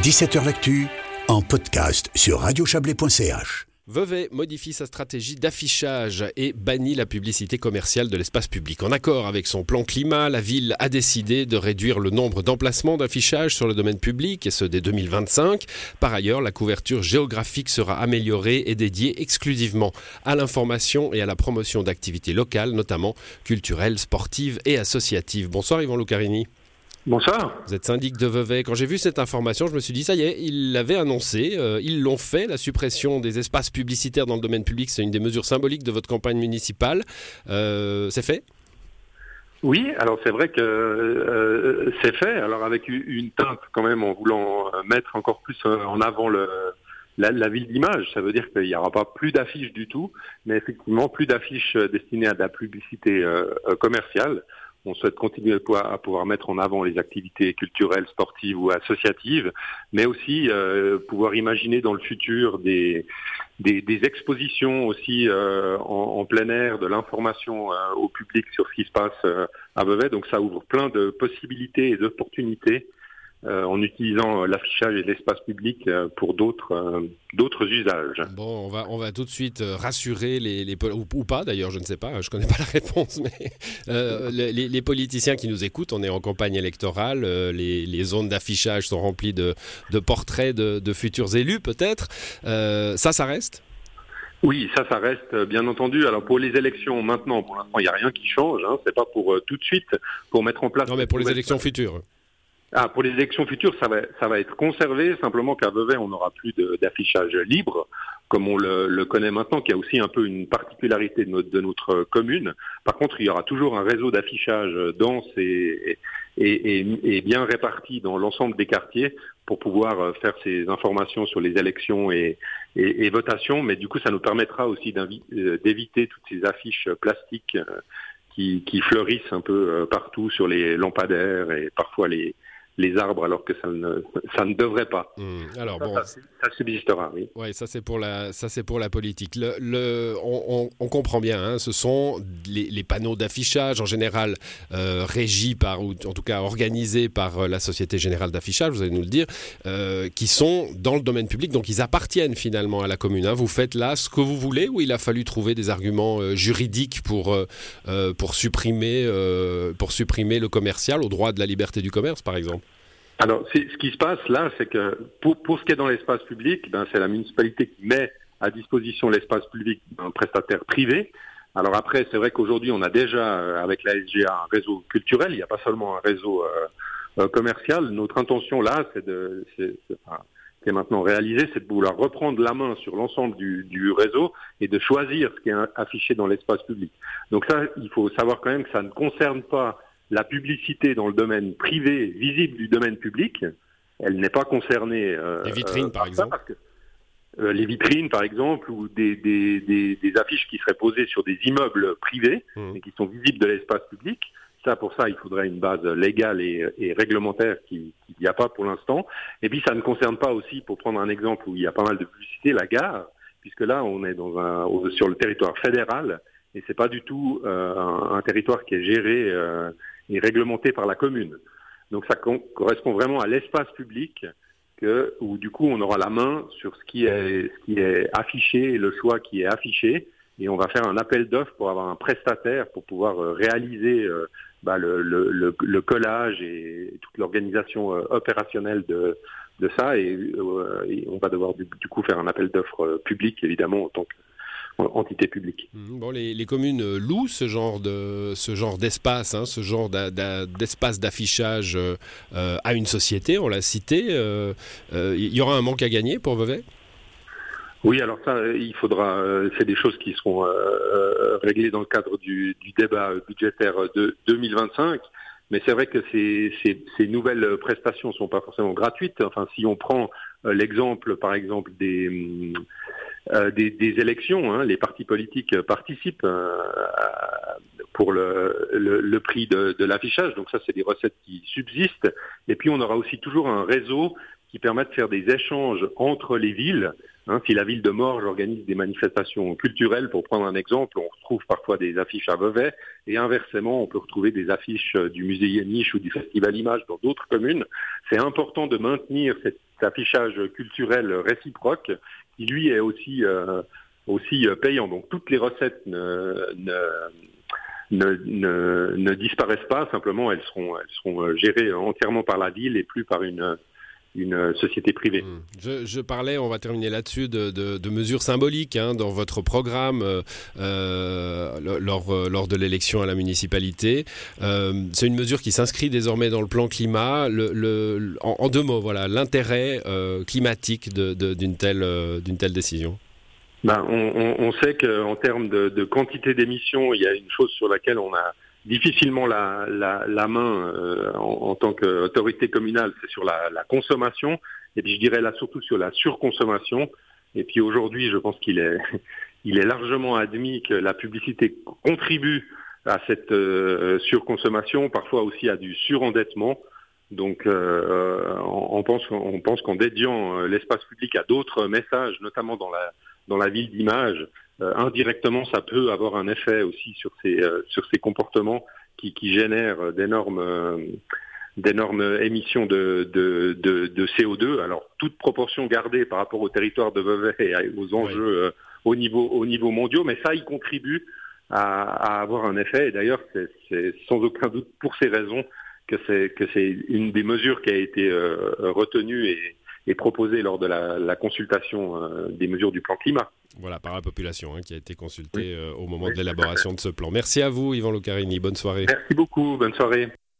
17h L'actu en podcast sur radiochablais.ch. Vevey modifie sa stratégie d'affichage et bannit la publicité commerciale de l'espace public. En accord avec son plan climat, la ville a décidé de réduire le nombre d'emplacements d'affichage sur le domaine public, et ce dès 2025. Par ailleurs, la couverture géographique sera améliorée et dédiée exclusivement à l'information et à la promotion d'activités locales, notamment culturelles, sportives et associatives. Bonsoir Yvan Lucarini. Bonsoir. Vous êtes syndic de Vevey. Quand j'ai vu cette information, je me suis dit, ça y est, ils l'avaient annoncé, euh, ils l'ont fait. La suppression des espaces publicitaires dans le domaine public, c'est une des mesures symboliques de votre campagne municipale. Euh, c'est fait? Oui, alors c'est vrai que euh, c'est fait. Alors avec une teinte quand même en voulant mettre encore plus en avant le, la, la, ville d'image. Ça veut dire qu'il n'y aura pas plus d'affiches du tout, mais effectivement plus d'affiches destinées à de la publicité commerciale on souhaite continuer à pouvoir mettre en avant les activités culturelles, sportives ou associatives, mais aussi euh, pouvoir imaginer dans le futur des, des, expositions aussi euh, en, plein air, de l'information euh, au public sur ce qui se passe à Vevey. Donc ça ouvre plein de possibilités et d'opportunités euh, en utilisant euh, l'affichage et l'espace public euh, pour d'autres d'autres usages. Bon, on va on va tout de suite rassurer les, les ou, pas d'ailleurs, je ne sais pas, je connais pas la réponse, mais les, les, politiciens qui nous écoutent, on est en campagne électorale, les, les, zones d'affichage sont remplies de, de portraits de, de, futurs élus peut-être. ça, ça reste? Oui, ça, ça reste bien entendu. Alors pour les élections maintenant, pour l'instant, il n'y a rien qui change. Hein. C'est pas pour tout de suite pour mettre en place. Non, mais pour les élections futures. Ah, pour les élections futures, ça va, ça va être conservé, simplement qu'à Vevey, on n'aura plus d'affichage libre, comme on le, le, connaît maintenant, qui a aussi un peu une particularité de notre, de notre commune. Par contre, il y aura toujours un réseau d'affichage dense et, et, et, et, bien réparti dans l'ensemble des quartiers pour pouvoir euh, faire ces informations sur les élections et, et votations. Mais du coup, ça nous permettra aussi euh, d'éviter toutes ces affiches plastiques euh, qui, qui, fleurissent un peu partout sur les lampadaires et parfois les, les arbres alors que ça ne, ça ne devrait pas. Hmm. Alors ça, bon, ça, subsistera, oui. Ouais, ça c'est pour la, ça c'est pour la politique. Le, le on, on, comprend bien. Hein, ce sont les, les panneaux d'affichage en général euh, régis par ou en tout cas organisés par euh, la Société Générale d'Affichage, vous allez nous le dire, euh, qui sont dans le domaine public, donc ils appartiennent finalement à la commune. Hein. Vous faites là ce que vous voulez ou il a fallu trouver des arguments euh, juridiques pour euh, pour supprimer pour supprimer le commercial au droit de la liberté du commerce, par exemple? Alors, ce qui se passe là, c'est que pour, pour ce qui est dans l'espace public, ben, c'est la municipalité qui met à disposition l'espace public d'un prestataire privé. Alors après, c'est vrai qu'aujourd'hui, on a déjà, euh, avec la SGA, un réseau culturel, il n'y a pas seulement un réseau euh, euh, commercial. Notre intention là, c'est de, qui est maintenant réalisé, c'est de vouloir reprendre la main sur l'ensemble du, du, réseau et de choisir ce qui est affiché dans l'espace public. Donc ça, il faut savoir quand même que ça ne concerne pas la publicité dans le domaine privé visible du domaine public, elle n'est pas concernée. Euh, les vitrines, par, exemple. Euh, les vitrines, par exemple, ou des, des, des, des, affiches qui seraient posées sur des immeubles privés mmh. et qui sont visibles de l'espace public. Ça, pour ça, il faudrait une base légale et, et réglementaire qui n'y a pas pour l'instant. Et puis, ça ne concerne pas aussi, pour prendre un exemple où il y a pas mal de publicité, la gare, puisque là, on est dans un, sur le territoire fédéral et c'est pas du tout euh, un, un, territoire qui est géré et réglementé par la commune. Donc ça correspond vraiment à l'espace public que, où du coup on aura la main sur ce qui est, ce qui est affiché et le choix qui est affiché. Et on va faire un appel d'offres pour avoir un prestataire pour pouvoir euh, réaliser euh, bah, le, collage et toute l'organisation euh, opérationnelle de, ça. Et, on va devoir du, du coup faire un appel d'offres public évidemment en tant que entité publique. Mmh, bon, les, les, communes louent ce genre de ce genre d'espace, hein, ce genre d'espace d'affichage euh, à une société. On l'a cité. Euh, euh, il y aura un manque à gagner pour Vevey? Oui, alors ça, il faudra. Euh, c'est des choses qui seront euh, réglées dans le cadre du, du, débat budgétaire de 2025. Mais c'est vrai que ces, ces, ces nouvelles prestations sont pas forcément gratuites. Enfin, si on prend l'exemple, par exemple, des euh, des, des, élections. Hein. Les partis politiques participent euh, pour le, le, le, prix de, de l'affichage. Donc ça, c'est des recettes qui subsistent. Et puis, on aura aussi toujours un réseau qui permet de faire des échanges entre les villes Hein, si la ville de Morges organise des manifestations culturelles, pour prendre un exemple, on retrouve parfois des affiches à Vevey, et inversement, on peut retrouver des affiches euh, du musée Yaniche ou du Festival Image dans d'autres communes. C'est important de maintenir cet affichage culturel réciproque, qui lui est aussi, euh, aussi euh, payant. Donc toutes les recettes ne, ne, ne, ne, disparaissent pas, simplement elles seront, elles seront gérées entièrement par la ville et plus par une une société privée. Hmm. Je, parlais, on va terminer là-dessus, de, mesures symboliques hein, dans votre programme euh, euh, lors, euh, lors de l'élection à la municipalité. c'est une mesure qui s'inscrit désormais dans le plan climat. Le, en, deux mots, voilà, l'intérêt climatique d'une telle, telle décision. Ben, on, on, sait qu'en termes de, de quantité d'émissions, il y a une chose sur laquelle on a difficilement la, la, la main euh, en, en, tant qu'autorité communale, c'est sur la, la, consommation, et puis je dirais là surtout sur la surconsommation. Et puis aujourd'hui, je pense qu'il est, il est largement admis que la publicité contribue à cette euh, surconsommation, parfois aussi à du surendettement. Donc, euh, on, on, pense, on pense qu'en dédiant euh, l'espace public à d'autres messages, notamment dans la, dans la ville d'image, euh, indirectement, ça peut avoir un effet aussi sur ces, euh, sur ces comportements qui, qui génèrent d'énormes euh, d'énormes émissions de, de, de, de, CO2. Alors, toute proportion gardée par rapport au territoire de Vevey et aux enjeux au, niveau, au niveau mondiaux, mais ça y contribue à, à avoir un effet. Et d'ailleurs, c'est sans aucun doute pour ces raisons que c'est que c'est une des mesures qui a été euh, retenue et, et proposée lors de la, la consultation des mesures du plan climat. Voilà, par la population hein, qui a été consultée euh, au moment de l'élaboration de ce plan. Merci à vous, Yvan Lucarini. Bonne soirée. Merci beaucoup. Bonne soirée.